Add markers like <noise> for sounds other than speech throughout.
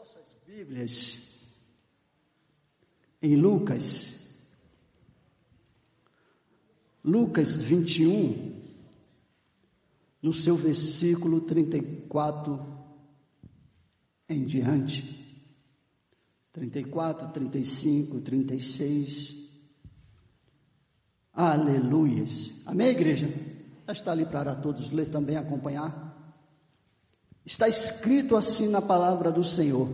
vossas Bíblias em Lucas, Lucas 21, no seu versículo 34 em diante. 34, 35, 36. Aleluias. Amém, igreja? Está ali para todos ler também, acompanhar. Está escrito assim na palavra do Senhor: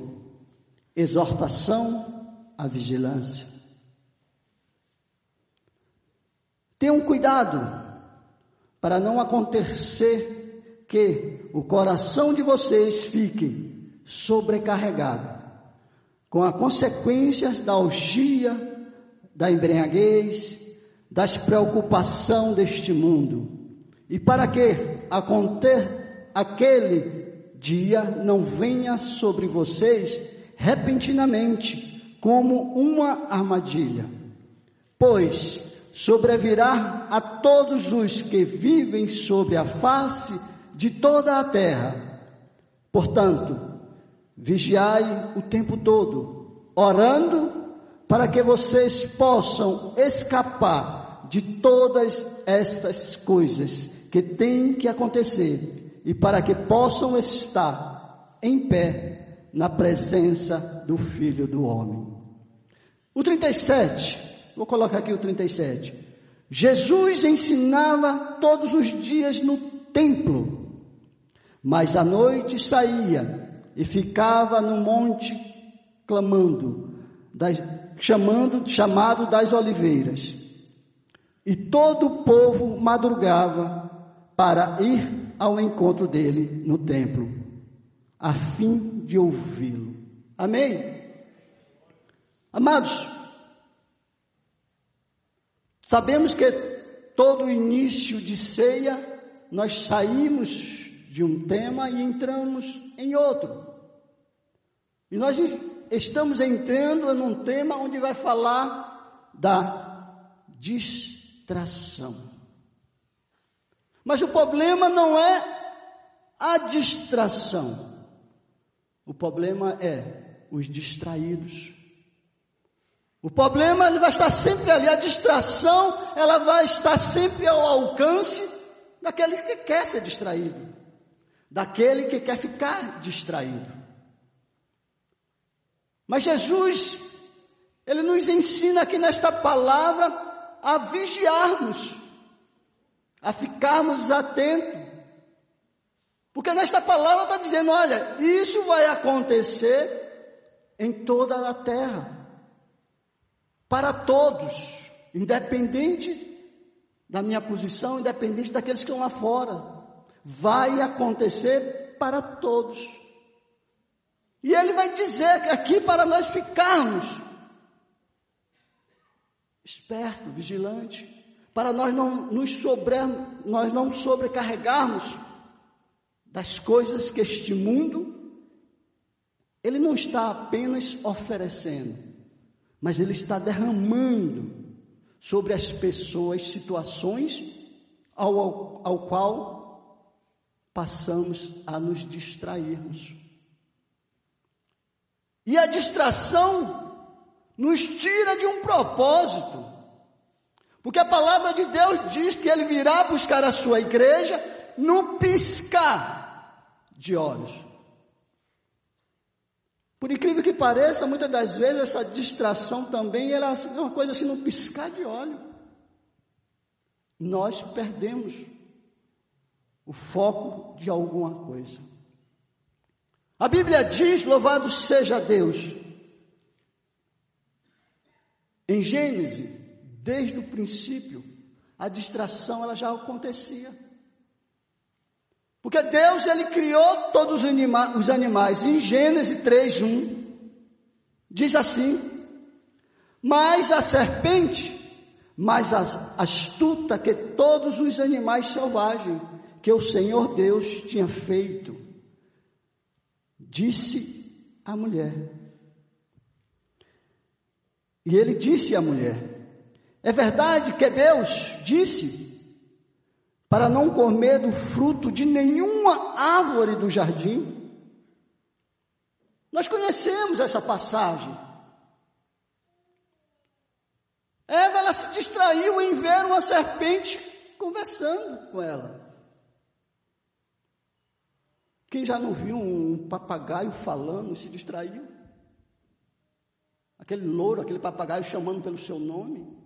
exortação à vigilância. Tenham cuidado para não acontecer que o coração de vocês fique sobrecarregado com as consequências da orgia, da embriaguez, das preocupações deste mundo. E para que aconteça aquele dia não venha sobre vocês repentinamente, como uma armadilha. Pois sobrevirá a todos os que vivem sobre a face de toda a terra. Portanto, vigiai o tempo todo, orando para que vocês possam escapar de todas essas coisas que têm que acontecer e para que possam estar em pé na presença do Filho do Homem. O 37, vou colocar aqui o 37. Jesus ensinava todos os dias no templo, mas à noite saía e ficava no monte clamando, das, chamando, chamado das oliveiras. E todo o povo madrugava para ir ao encontro dele no templo, a fim de ouvi-lo. Amém? Amados, sabemos que todo início de ceia nós saímos de um tema e entramos em outro. E nós estamos entrando num tema onde vai falar da distração. Mas o problema não é a distração. O problema é os distraídos. O problema ele vai estar sempre ali, a distração ela vai estar sempre ao alcance daquele que quer ser distraído, daquele que quer ficar distraído. Mas Jesus, ele nos ensina aqui nesta palavra a vigiarmos a ficarmos atentos. Porque nesta palavra está dizendo: olha, isso vai acontecer em toda a terra, para todos, independente da minha posição, independente daqueles que estão lá fora, vai acontecer para todos. E ele vai dizer aqui para nós ficarmos esperto, vigilante, para nós não nos sobre, nós não sobrecarregarmos das coisas que este mundo ele não está apenas oferecendo, mas ele está derramando sobre as pessoas situações ao, ao, ao qual passamos a nos distrairmos. E a distração nos tira de um propósito. Porque a palavra de Deus diz que ele virá buscar a sua igreja no piscar de olhos. Por incrível que pareça, muitas das vezes essa distração também ela é uma coisa assim, no piscar de olho. Nós perdemos o foco de alguma coisa. A Bíblia diz: louvado seja Deus. Em Gênesis, Desde o princípio, a distração ela já acontecia. Porque Deus ele criou todos os, anima os animais. Em Gênesis 3:1 diz assim: "Mas a serpente, mais astuta que todos os animais selvagens que o Senhor Deus tinha feito, disse à mulher. E ele disse à mulher: é verdade que Deus disse para não comer do fruto de nenhuma árvore do jardim? Nós conhecemos essa passagem. Eva ela se distraiu em ver uma serpente conversando com ela. Quem já não viu um papagaio falando e se distraiu? Aquele louro, aquele papagaio chamando pelo seu nome.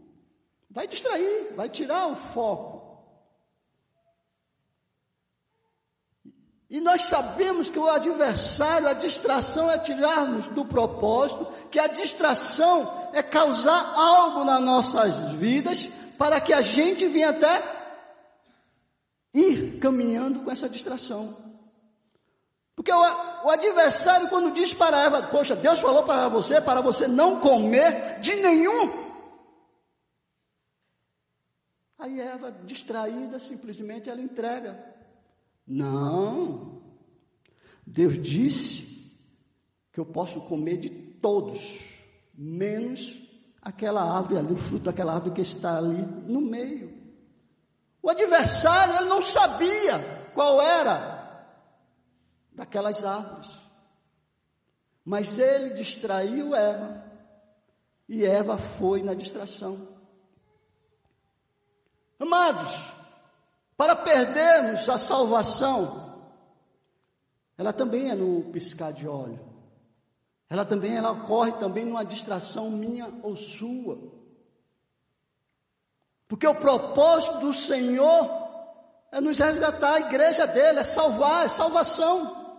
Vai distrair, vai tirar o foco. E nós sabemos que o adversário, a distração é tirarmos do propósito, que a distração é causar algo nas nossas vidas para que a gente venha até ir caminhando com essa distração. Porque o, o adversário, quando diz para Eva, poxa, Deus falou para você, para você não comer de nenhum. Aí Eva, distraída, simplesmente ela entrega. Não. Deus disse que eu posso comer de todos, menos aquela árvore ali, o fruto daquela árvore que está ali no meio. O adversário, ele não sabia qual era daquelas árvores. Mas ele distraiu Eva. E Eva foi na distração. Amados, para perdermos a salvação, ela também é no piscar de óleo. Ela também ela ocorre também numa distração minha ou sua. Porque o propósito do Senhor é nos resgatar, a igreja dele é salvar, é salvação.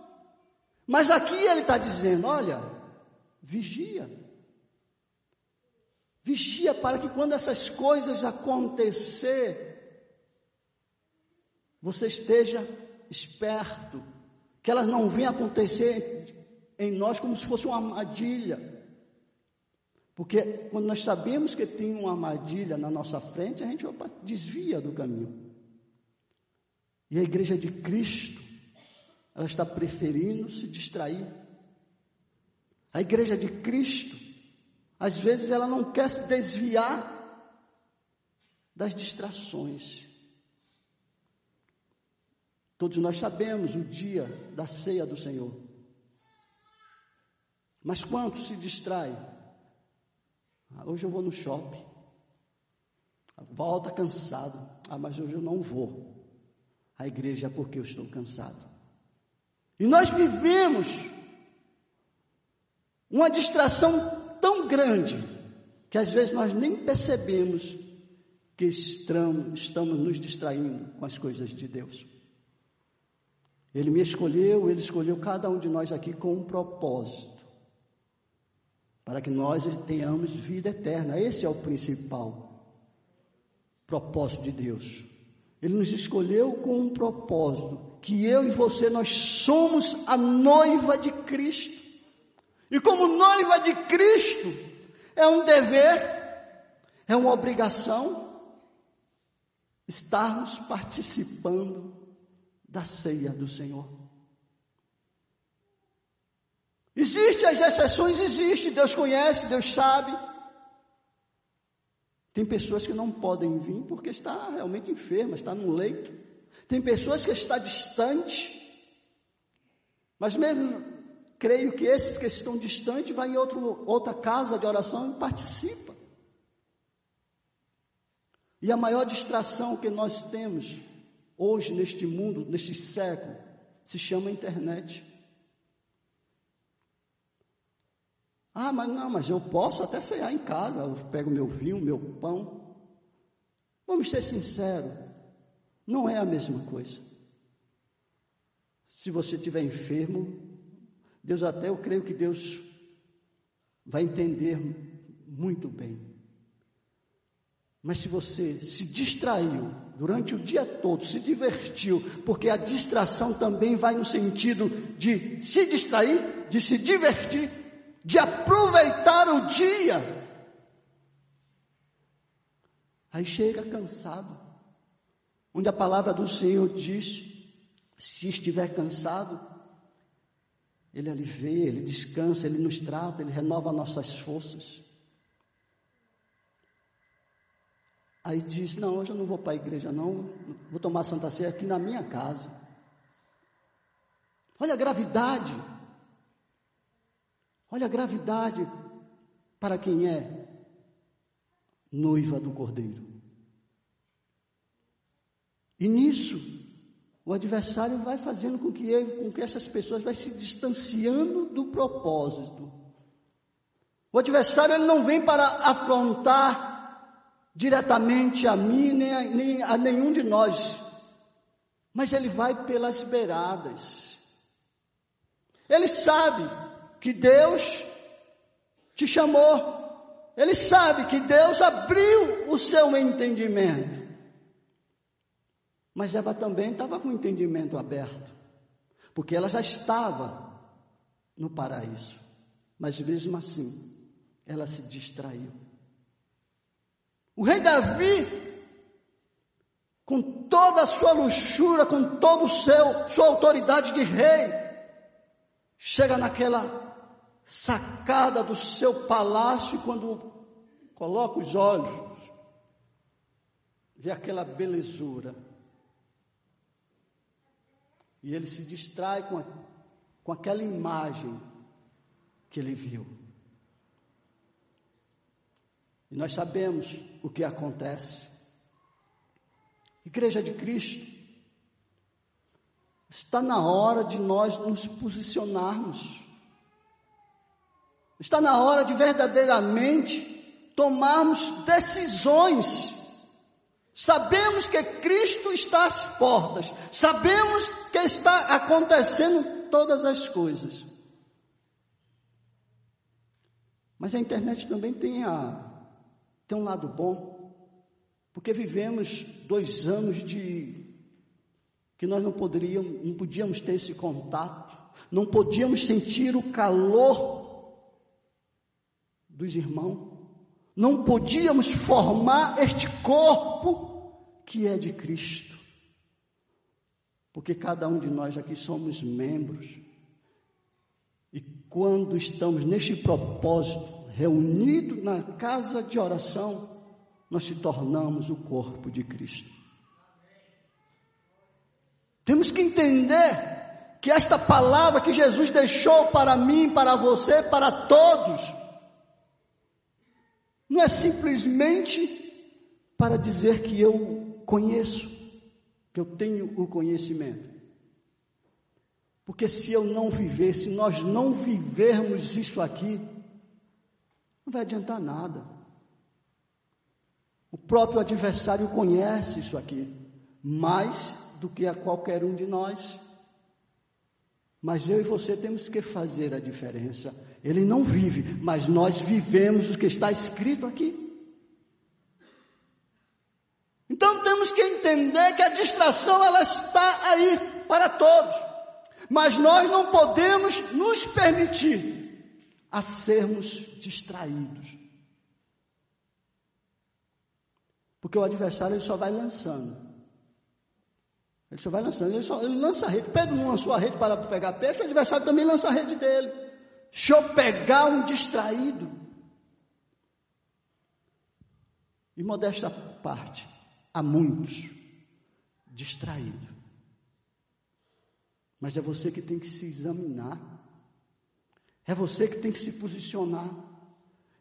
Mas aqui ele está dizendo: olha, vigia. Vigia para que quando essas coisas acontecer, você esteja esperto, que elas não venham acontecer em nós como se fosse uma armadilha. Porque quando nós sabemos que tem uma armadilha na nossa frente, a gente opa, desvia do caminho. E a igreja de Cristo, ela está preferindo se distrair. A igreja de Cristo, às vezes ela não quer se desviar das distrações. Todos nós sabemos o dia da ceia do Senhor. Mas quantos se distraem? Ah, hoje eu vou no shopping. Volta cansado. Ah, mas hoje eu não vou. A igreja porque eu estou cansado. E nós vivemos uma distração tão grande que às vezes nós nem percebemos que estamos, nos distraindo com as coisas de Deus. Ele me escolheu, ele escolheu cada um de nós aqui com um propósito. Para que nós tenhamos vida eterna. Esse é o principal propósito de Deus. Ele nos escolheu com um propósito, que eu e você nós somos a noiva de Cristo. E como noiva de Cristo, é um dever, é uma obrigação estarmos participando da ceia do Senhor. Existem as exceções, existe, Deus conhece, Deus sabe. Tem pessoas que não podem vir porque está realmente enferma, está num leito. Tem pessoas que está distante. Mas mesmo creio que esses que estão distantes vai em outro, outra casa de oração e participa. E a maior distração que nós temos hoje neste mundo, neste século, se chama internet. Ah, mas não, mas eu posso até ceiar em casa, eu pego meu vinho, meu pão. Vamos ser sinceros, não é a mesma coisa. Se você estiver enfermo, Deus até eu creio que Deus vai entender muito bem. Mas se você se distraiu durante o dia todo, se divertiu, porque a distração também vai no sentido de se distrair, de se divertir, de aproveitar o dia. Aí chega cansado, onde a palavra do Senhor diz: se estiver cansado, Ele alivia, Ele descansa, Ele nos trata, Ele renova nossas forças. Aí disse: Não, hoje eu não vou para a igreja, não. Vou tomar Santa Ceia aqui na minha casa. Olha a gravidade. Olha a gravidade para quem é noiva do Cordeiro. E nisso, o adversário vai fazendo com que, ele, com que essas pessoas vai se distanciando do propósito. O adversário ele não vem para afrontar diretamente a mim nem a, nem a nenhum de nós, mas ele vai pelas beiradas. Ele sabe que Deus te chamou, ele sabe que Deus abriu o seu entendimento. Mas Eva também estava com o entendimento aberto, porque ela já estava no paraíso. Mas mesmo assim, ela se distraiu. O rei Davi, com toda a sua luxúria, com toda seu sua autoridade de rei, chega naquela sacada do seu palácio e quando coloca os olhos, vê aquela belezura e ele se distrai com, a, com aquela imagem que ele viu. E nós sabemos o que acontece. Igreja de Cristo, está na hora de nós nos posicionarmos. Está na hora de verdadeiramente tomarmos decisões Sabemos que Cristo está às portas, sabemos que está acontecendo todas as coisas. Mas a internet também tem, a, tem um lado bom, porque vivemos dois anos de que nós não poderíamos, não podíamos ter esse contato, não podíamos sentir o calor dos irmãos. Não podíamos formar este corpo que é de Cristo. Porque cada um de nós aqui somos membros. E quando estamos neste propósito, reunido na casa de oração, nós se tornamos o corpo de Cristo. Temos que entender que esta palavra que Jesus deixou para mim, para você, para todos, não é simplesmente para dizer que eu conheço, que eu tenho o conhecimento. Porque se eu não viver, se nós não vivermos isso aqui, não vai adiantar nada. O próprio adversário conhece isso aqui, mais do que a qualquer um de nós. Mas eu e você temos que fazer a diferença. Ele não vive, mas nós vivemos o que está escrito aqui. Então temos que entender que a distração ela está aí para todos. Mas nós não podemos nos permitir a sermos distraídos. Porque o adversário ele só vai lançando. Ele só vai lançando, ele, só, ele lança a rede. Pedro não lançou a rede para pegar peixe, o adversário também lança a rede dele. Deixa eu pegar um distraído. E modesta parte, há muitos distraídos. Mas é você que tem que se examinar. É você que tem que se posicionar.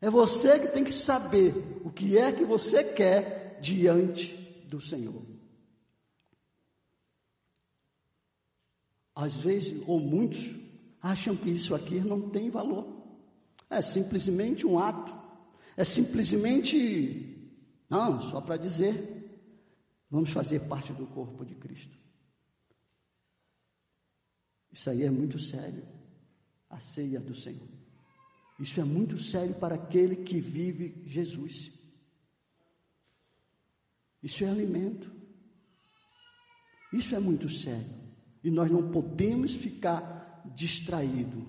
É você que tem que saber o que é que você quer diante do Senhor. às vezes, ou muitos, acham que isso aqui não tem valor. É simplesmente um ato. É simplesmente, não, só para dizer, vamos fazer parte do corpo de Cristo. Isso aí é muito sério. A ceia do Senhor. Isso é muito sério para aquele que vive Jesus. Isso é alimento. Isso é muito sério. E nós não podemos ficar distraídos.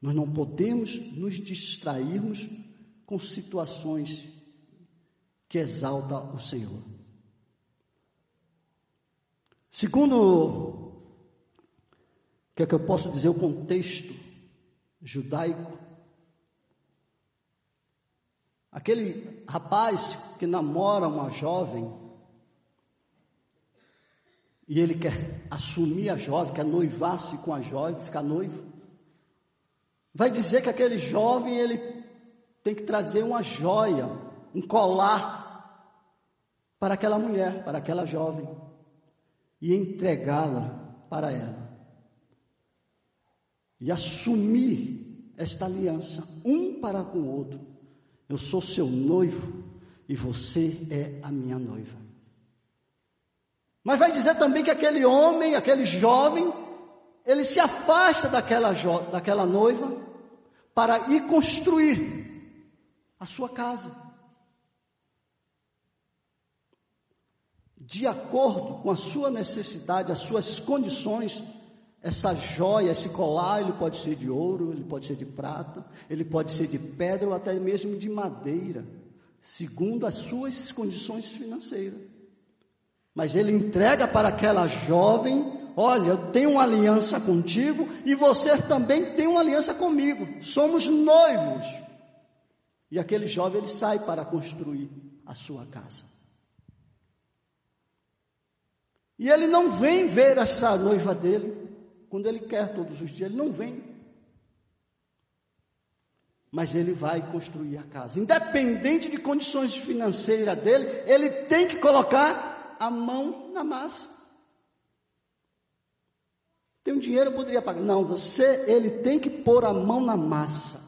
Nós não podemos nos distrairmos com situações que exaltam o Senhor. Segundo, o que é que eu posso dizer, o contexto judaico, aquele rapaz que namora uma jovem, e ele quer assumir a jovem, quer noivar-se com a jovem, ficar noivo. vai dizer que aquele jovem ele tem que trazer uma joia, um colar para aquela mulher, para aquela jovem e entregá-la para ela. E assumir esta aliança um para com o outro. Eu sou seu noivo e você é a minha noiva. Mas vai dizer também que aquele homem, aquele jovem, ele se afasta daquela, daquela noiva para ir construir a sua casa. De acordo com a sua necessidade, as suas condições, essa joia, esse colar, ele pode ser de ouro, ele pode ser de prata, ele pode ser de pedra ou até mesmo de madeira, segundo as suas condições financeiras. Mas ele entrega para aquela jovem Olha, eu tenho uma aliança contigo e você também tem uma aliança comigo. Somos noivos. E aquele jovem ele sai para construir a sua casa. E ele não vem ver essa noiva dele quando ele quer todos os dias, ele não vem. Mas ele vai construir a casa. Independente de condições financeiras dele, ele tem que colocar a mão na massa. Tem dinheiro, eu poderia pagar. Não, você, ele tem que pôr a mão na massa.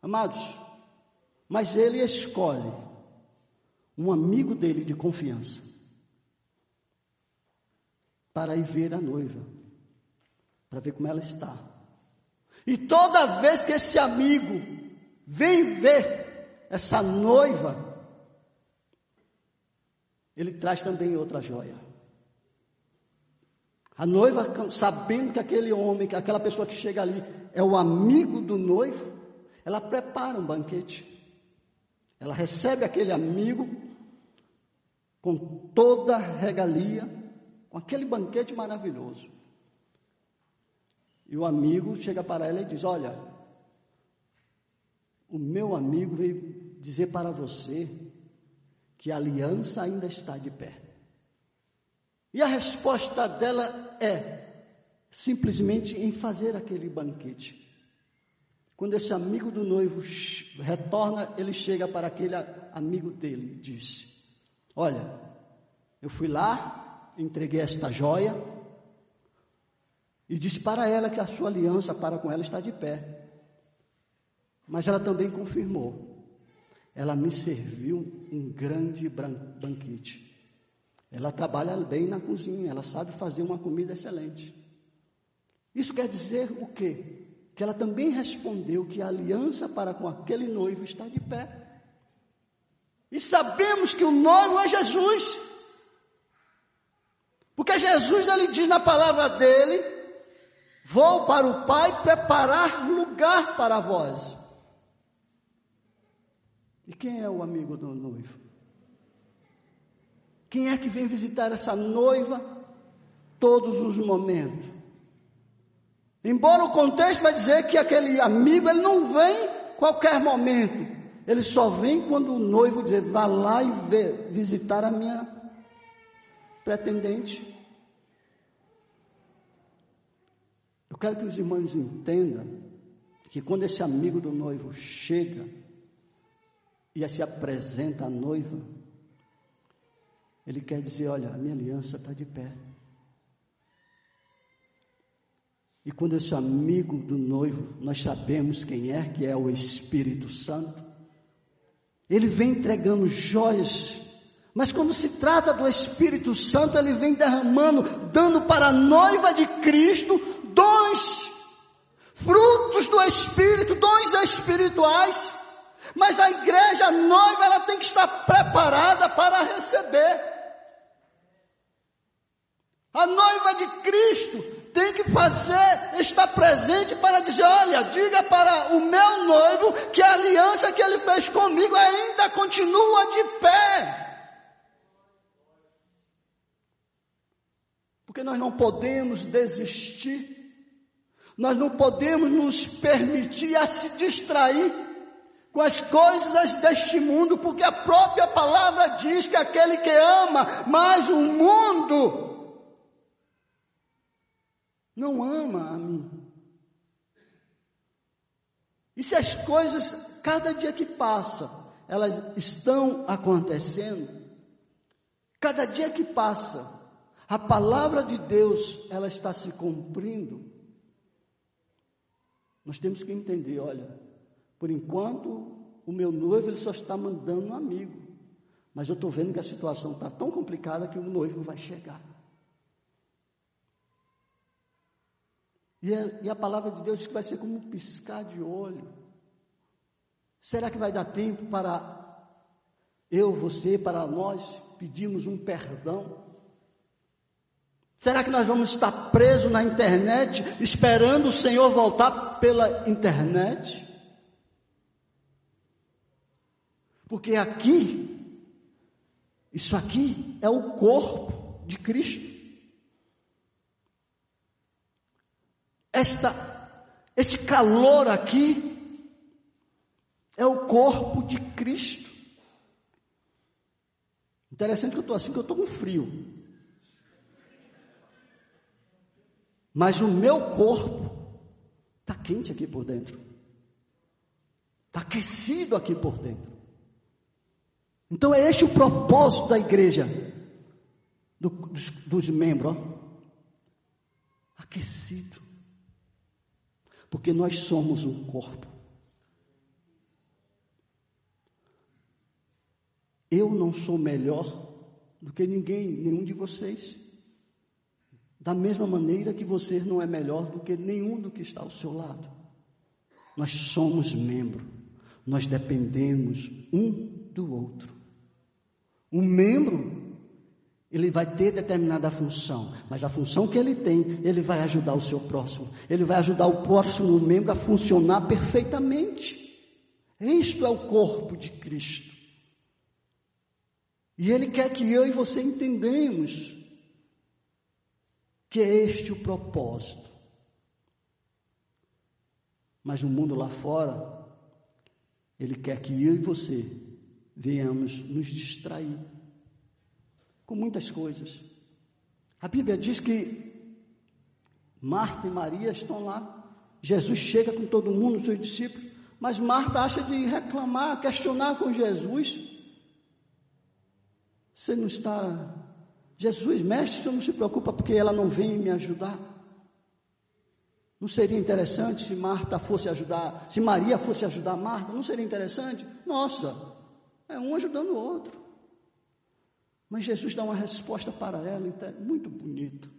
Amados, mas ele escolhe um amigo dele de confiança para ir ver a noiva, para ver como ela está. E toda vez que esse amigo vem ver essa noiva, ele traz também outra joia. A noiva, sabendo que aquele homem, que aquela pessoa que chega ali é o amigo do noivo, ela prepara um banquete. Ela recebe aquele amigo com toda regalia, com aquele banquete maravilhoso. E o amigo chega para ela e diz: Olha, o meu amigo veio dizer para você que a aliança ainda está de pé. E a resposta dela é simplesmente em fazer aquele banquete. Quando esse amigo do noivo retorna, ele chega para aquele amigo dele e diz: Olha, eu fui lá, entreguei esta joia e disse para ela que a sua aliança para com ela está de pé. Mas ela também confirmou. Ela me serviu um grande banquete. Ela trabalha bem na cozinha, ela sabe fazer uma comida excelente. Isso quer dizer o quê? Que ela também respondeu que a aliança para com aquele noivo está de pé. E sabemos que o noivo é Jesus. Porque Jesus ele diz na palavra dele: Vou para o Pai preparar lugar para vós. E quem é o amigo do noivo? Quem é que vem visitar essa noiva todos os momentos? Embora o contexto vai dizer que aquele amigo ele não vem qualquer momento, ele só vem quando o noivo dizer vá lá e vê, visitar a minha pretendente. Eu quero que os irmãos entendam que quando esse amigo do noivo chega e se apresenta à noiva, ele quer dizer: olha, a minha aliança está de pé. E quando esse amigo do noivo, nós sabemos quem é, que é o Espírito Santo, ele vem entregando joias, mas quando se trata do Espírito Santo, ele vem derramando, dando para a noiva de Cristo dons, frutos do Espírito, dons espirituais. Mas a igreja a noiva, ela tem que estar preparada para receber. A noiva de Cristo tem que fazer, estar presente para dizer: olha, diga para o meu noivo que a aliança que ele fez comigo ainda continua de pé. Porque nós não podemos desistir, nós não podemos nos permitir a se distrair com as coisas deste mundo, porque a própria palavra diz que aquele que ama mais o mundo não ama a mim. E se as coisas, cada dia que passa, elas estão acontecendo, cada dia que passa, a palavra de Deus, ela está se cumprindo. Nós temos que entender, olha, por enquanto o meu noivo ele só está mandando um amigo, mas eu estou vendo que a situação está tão complicada que o noivo vai chegar. E a, e a palavra de Deus diz que vai ser como um piscar de olho. Será que vai dar tempo para eu, você, para nós pedirmos um perdão? Será que nós vamos estar presos na internet, esperando o Senhor voltar pela internet? Porque aqui, isso aqui é o corpo de Cristo. Esta, este calor aqui é o corpo de Cristo. Interessante que eu estou assim, que eu estou com frio. Mas o meu corpo está quente aqui por dentro. Está aquecido aqui por dentro. Então é este o propósito da igreja, do, dos, dos membros, ó. aquecido. Porque nós somos um corpo. Eu não sou melhor do que ninguém, nenhum de vocês. Da mesma maneira que você não é melhor do que nenhum do que está ao seu lado. Nós somos membro. Nós dependemos um do outro. Um membro ele vai ter determinada função, mas a função que ele tem, ele vai ajudar o seu próximo. Ele vai ajudar o próximo membro a funcionar perfeitamente. Isto é o corpo de Cristo. E ele quer que eu e você entendamos que é este o propósito. Mas o mundo lá fora, ele quer que eu e você venhamos nos distrair com muitas coisas. A Bíblia diz que Marta e Maria estão lá. Jesus chega com todo mundo, seus discípulos, mas Marta acha de reclamar, questionar com Jesus. Você não está. Jesus, mestre, você não se preocupa porque ela não vem me ajudar. Não seria interessante se Marta fosse ajudar, se Maria fosse ajudar Marta? Não seria interessante? Nossa, é um ajudando o outro. Mas Jesus dá uma resposta para ela, então é muito bonito.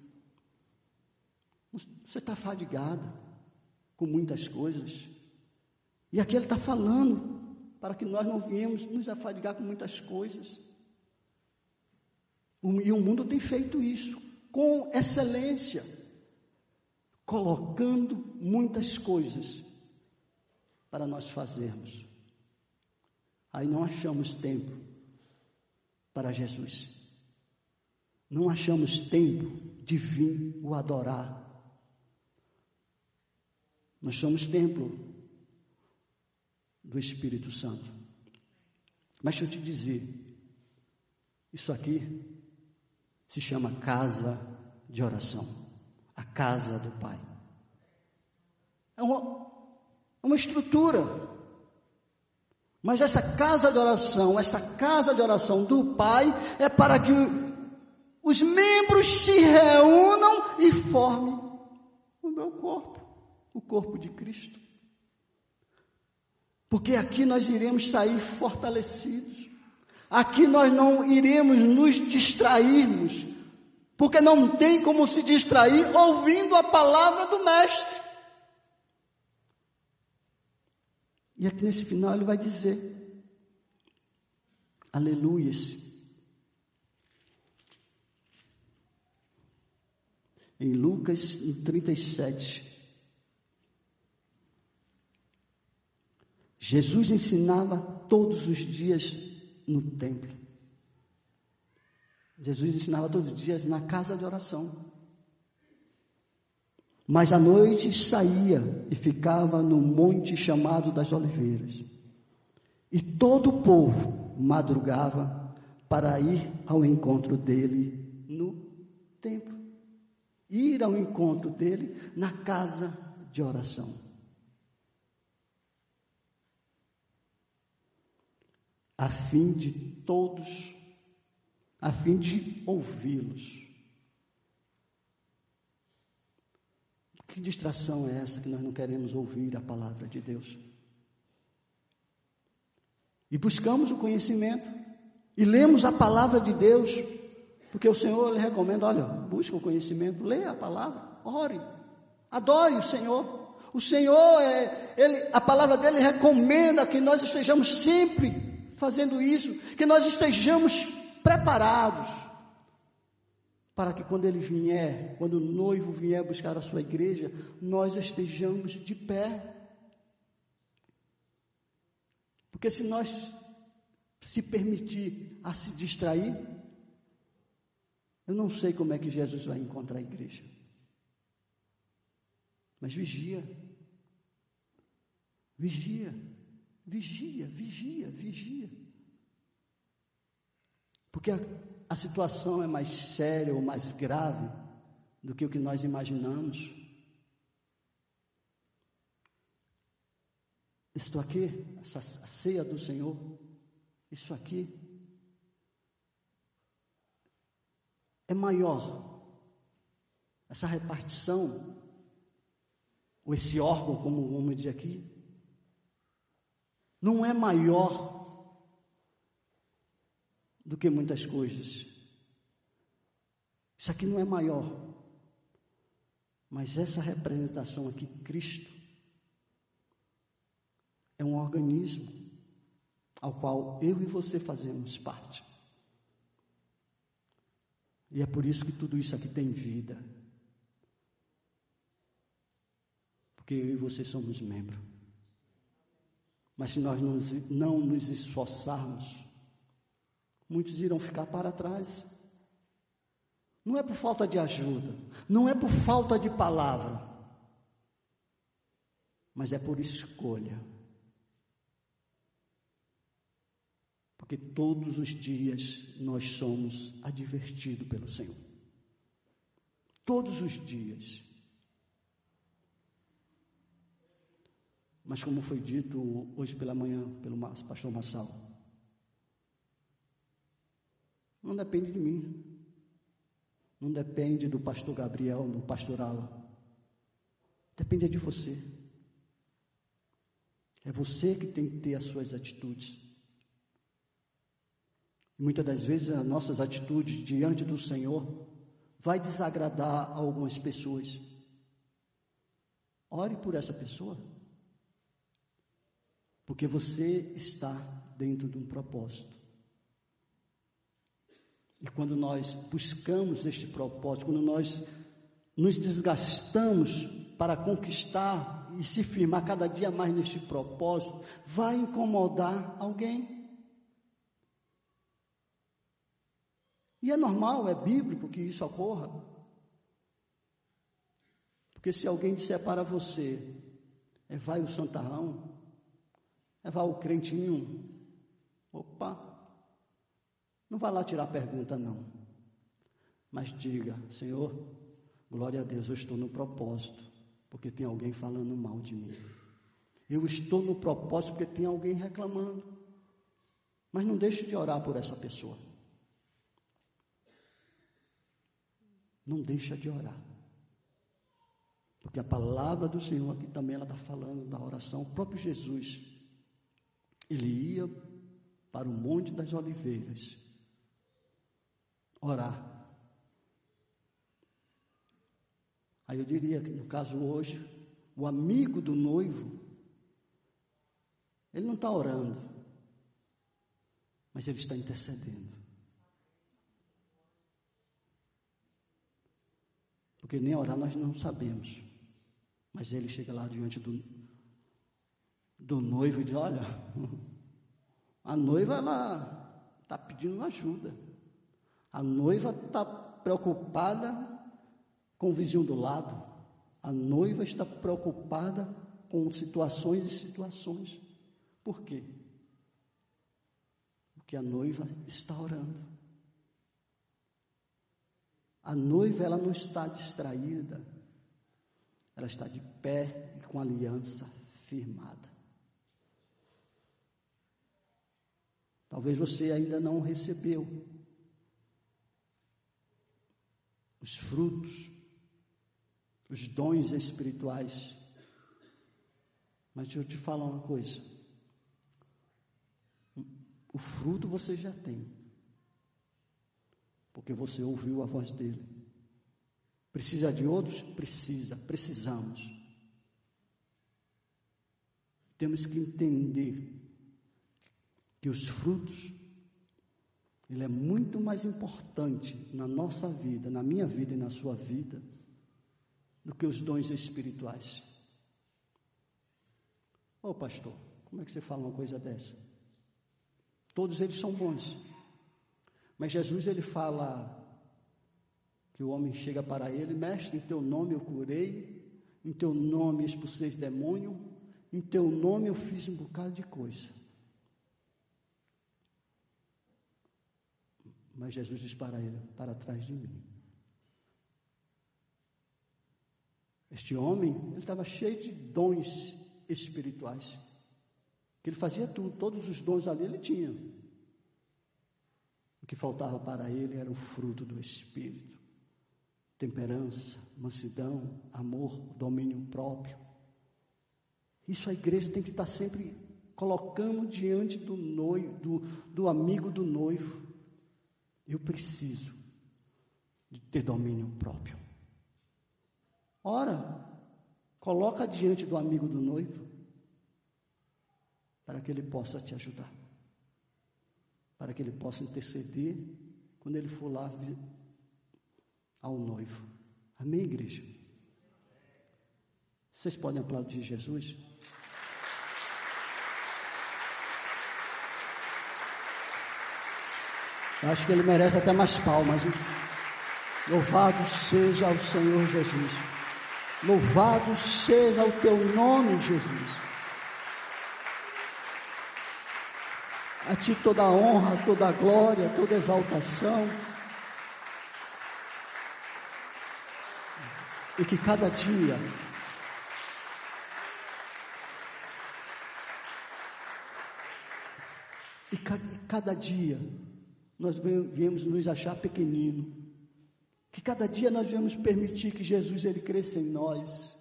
Você está fadigada com muitas coisas. E aqui ele está falando para que nós não viemos nos afadigar com muitas coisas. E o mundo tem feito isso com excelência, colocando muitas coisas para nós fazermos. Aí não achamos tempo para Jesus. Não achamos tempo de vir o adorar. Nós somos templo do Espírito Santo. Mas deixa eu te dizer, isso aqui se chama casa de oração, a casa do Pai. É uma, uma estrutura mas essa casa de oração, essa casa de oração do Pai, é para que os membros se reúnam e formem o meu corpo, o corpo de Cristo. Porque aqui nós iremos sair fortalecidos. Aqui nós não iremos nos distrairmos, porque não tem como se distrair ouvindo a palavra do Mestre. E aqui nesse final ele vai dizer: Aleluias. Em Lucas 37. Jesus ensinava todos os dias no templo. Jesus ensinava todos os dias na casa de oração. Mas à noite saía e ficava no monte chamado das Oliveiras. E todo o povo madrugava para ir ao encontro dele no templo. Ir ao encontro dele na casa de oração. A fim de todos, a fim de ouvi-los Que distração é essa que nós não queremos ouvir a palavra de Deus? E buscamos o conhecimento, e lemos a palavra de Deus, porque o Senhor lhe recomenda: olha, busca o conhecimento, leia a palavra, ore, adore o Senhor. O Senhor, é, ele, a palavra dele recomenda que nós estejamos sempre fazendo isso, que nós estejamos preparados para que quando ele vier, quando o noivo vier buscar a sua igreja, nós estejamos de pé. Porque se nós se permitir a se distrair, eu não sei como é que Jesus vai encontrar a igreja. Mas vigia. Vigia. Vigia, vigia, vigia. Porque a, a situação é mais séria ou mais grave do que o que nós imaginamos. Estou aqui, essa a ceia do Senhor, isso aqui é maior. Essa repartição, ou esse órgão, como vamos dizer aqui, não é maior do que muitas coisas. Isso aqui não é maior. Mas essa representação aqui, Cristo, é um organismo ao qual eu e você fazemos parte. E é por isso que tudo isso aqui tem vida. Porque eu e você somos membros. Mas se nós não nos esforçarmos, muitos irão ficar para trás. Não é por falta de ajuda, não é por falta de palavra, mas é por escolha. Porque todos os dias nós somos advertidos pelo Senhor. Todos os dias. Mas como foi dito hoje pela manhã pelo pastor Massal, não depende de mim. Não depende do pastor Gabriel, do pastoral. Depende de você. É você que tem que ter as suas atitudes. Muitas das vezes as nossas atitudes diante do Senhor vai desagradar algumas pessoas. Ore por essa pessoa. Porque você está dentro de um propósito. E quando nós buscamos este propósito, quando nós nos desgastamos para conquistar e se firmar cada dia mais neste propósito, vai incomodar alguém. E é normal, é bíblico que isso ocorra. Porque se alguém disser para você, é vai o santarrão, é vai o crentinho, opa, não vá lá tirar pergunta, não. Mas diga, Senhor, glória a Deus, eu estou no propósito, porque tem alguém falando mal de mim. Eu estou no propósito porque tem alguém reclamando. Mas não deixe de orar por essa pessoa. Não deixa de orar. Porque a palavra do Senhor aqui também ela está falando da oração. O próprio Jesus, ele ia para o Monte das Oliveiras orar. Aí eu diria que no caso hoje, o amigo do noivo, ele não está orando, mas ele está intercedendo. Porque nem orar nós não sabemos. Mas ele chega lá diante do, do noivo e diz: Olha, <laughs> a noiva ela está pedindo ajuda. A noiva está preocupada com o vizinho do lado. A noiva está preocupada com situações e situações. Por quê? Porque a noiva está orando. A noiva ela não está distraída. Ela está de pé e com aliança firmada. Talvez você ainda não recebeu os frutos, os dons espirituais. Mas deixa eu te falar uma coisa. O fruto você já tem. Porque você ouviu a voz dele. Precisa de outros? Precisa, precisamos. Temos que entender que os frutos ele é muito mais importante na nossa vida, na minha vida e na sua vida, do que os dons espirituais. Ô oh, pastor, como é que você fala uma coisa dessa? Todos eles são bons. Mas Jesus ele fala que o homem chega para ele, mestre, em teu nome eu curei, em teu nome expulsei demônio, em teu nome eu fiz um bocado de coisa. Mas Jesus diz para ele: para trás de mim. Este homem, ele estava cheio de dons espirituais. Que ele fazia tudo, todos os dons ali ele tinha. O que faltava para ele era o fruto do Espírito: temperança, mansidão, amor, domínio próprio. Isso a igreja tem que estar sempre colocando diante do noivo, do, do amigo do noivo. Eu preciso de ter domínio próprio. Ora, coloca diante do amigo do noivo para que ele possa te ajudar. Para que ele possa interceder quando ele for lá ao noivo. Amém, igreja? Vocês podem aplaudir Jesus? Eu acho que ele merece até mais palmas. Hein? Louvado seja o Senhor Jesus. Louvado seja o teu nome, Jesus. A ti toda a honra, toda a glória, toda a exaltação. E que cada dia e cada dia nós viemos nos achar pequenino. Que cada dia nós viemos permitir que Jesus ele cresça em nós.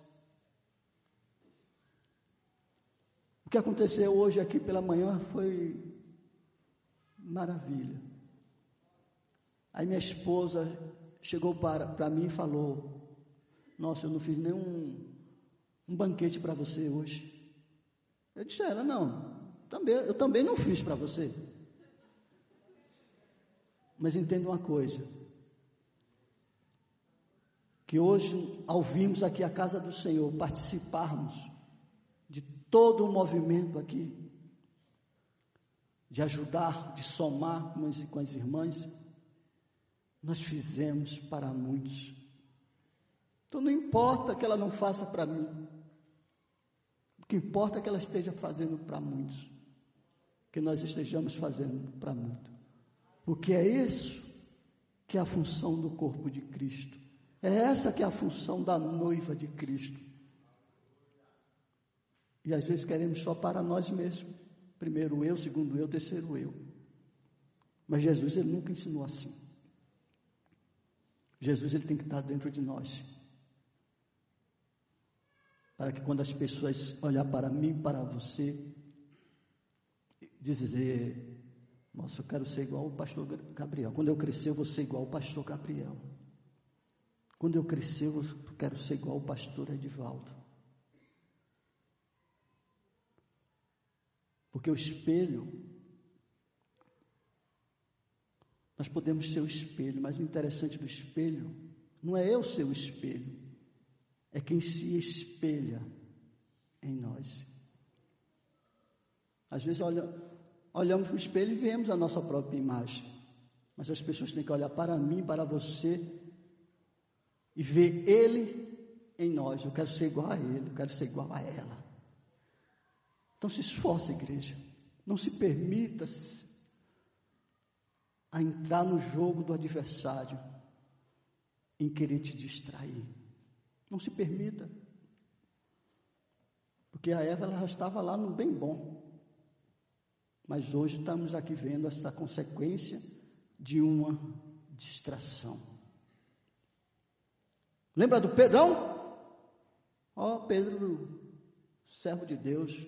O que aconteceu hoje aqui pela manhã foi maravilha. Aí minha esposa chegou para, para mim e falou: Nossa, eu não fiz nenhum um banquete para você hoje. Eu disse: Ela, não, também, eu também não fiz para você. Mas entenda uma coisa: que hoje, ao virmos aqui a casa do Senhor, participarmos de todo o movimento aqui, de ajudar, de somar com as, com as irmãs, nós fizemos para muitos. Então não importa que ela não faça para mim, o que importa é que ela esteja fazendo para muitos, que nós estejamos fazendo para muitos. Porque é isso que é a função do corpo de Cristo. É essa que é a função da noiva de Cristo. E às vezes queremos só para nós mesmos. Primeiro eu, segundo eu, terceiro eu. Mas Jesus ele nunca ensinou assim. Jesus ele tem que estar dentro de nós. Para que quando as pessoas olhar para mim, para você, dizer, nossa, eu quero ser igual o pastor Gabriel. Quando eu crescer, eu vou ser igual o pastor Gabriel. Quando eu crescer, eu quero ser igual o pastor Edivaldo. Porque o espelho, nós podemos ser o espelho, mas o interessante do espelho não é eu ser o espelho, é quem se espelha em nós. Às vezes, olha, olhamos no espelho e vemos a nossa própria imagem. Mas as pessoas têm que olhar para mim, para você e ver Ele em nós. Eu quero ser igual a Ele, eu quero ser igual a ela. Então se esforce, igreja. Não se permita a entrar no jogo do adversário em querer te distrair. Não se permita. Porque a Eva ela já estava lá no bem bom. Mas hoje estamos aqui vendo essa consequência de uma distração. Lembra do Pedrão? Ó, oh, Pedro, servo de Deus.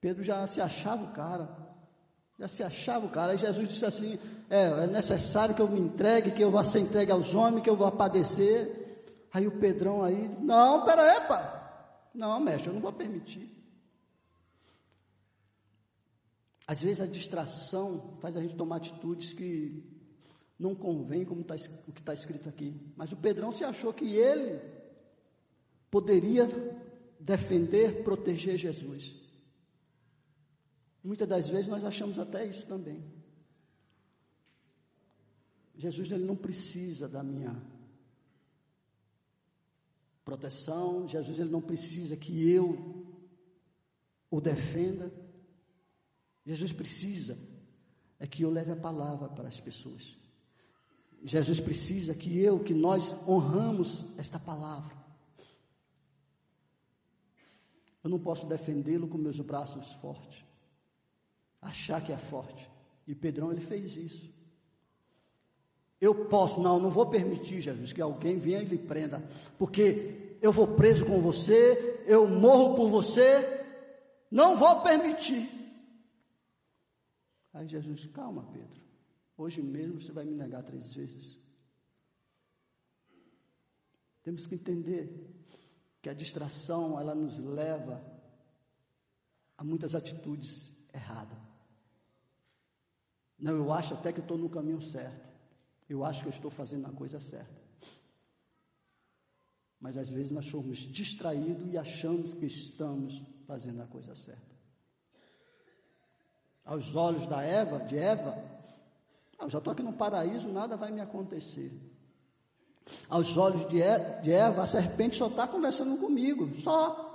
Pedro já se achava o cara. Já se achava o cara. Aí Jesus disse assim: é, é necessário que eu me entregue, que eu vá ser entregue aos homens, que eu vá padecer. Aí o Pedrão aí, não, pera aí, pai. Não, mestre, eu não vou permitir. Às vezes a distração faz a gente tomar atitudes que não convém como tá, o que está escrito aqui. Mas o Pedrão se achou que ele poderia defender, proteger Jesus. Muitas das vezes nós achamos até isso também. Jesus ele não precisa da minha proteção, Jesus ele não precisa que eu o defenda. Jesus precisa é que eu leve a palavra para as pessoas. Jesus precisa que eu, que nós honramos esta palavra. Eu não posso defendê-lo com meus braços fortes, achar que é forte. E Pedrão ele fez isso. Eu posso, não, não vou permitir, Jesus, que alguém venha e lhe prenda, porque eu vou preso com você, eu morro por você, não vou permitir. Aí Jesus, calma, Pedro. Hoje mesmo você vai me negar três vezes. Temos que entender que a distração ela nos leva a muitas atitudes erradas. Não, eu acho até que estou no caminho certo. Eu acho que eu estou fazendo a coisa certa. Mas às vezes nós somos distraídos e achamos que estamos fazendo a coisa certa. Aos olhos da Eva, de Eva, eu já estou aqui no paraíso, nada vai me acontecer. Aos olhos de Eva, a serpente só está conversando comigo, só.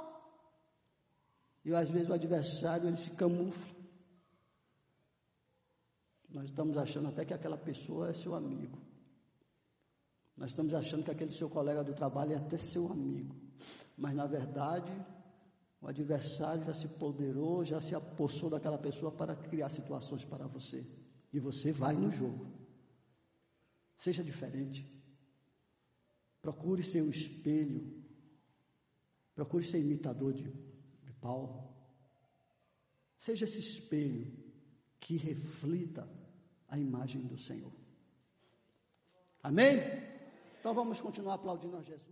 E às vezes o adversário ele se camufla. Nós estamos achando até que aquela pessoa é seu amigo. Nós estamos achando que aquele seu colega do trabalho é até seu amigo. Mas na verdade, o adversário já se poderou, já se apossou daquela pessoa para criar situações para você e você vai no jogo. Seja diferente. Procure ser o espelho. Procure ser imitador de, de Paulo. Seja esse espelho que reflita a imagem do Senhor. Amém? Então vamos continuar aplaudindo a Jesus.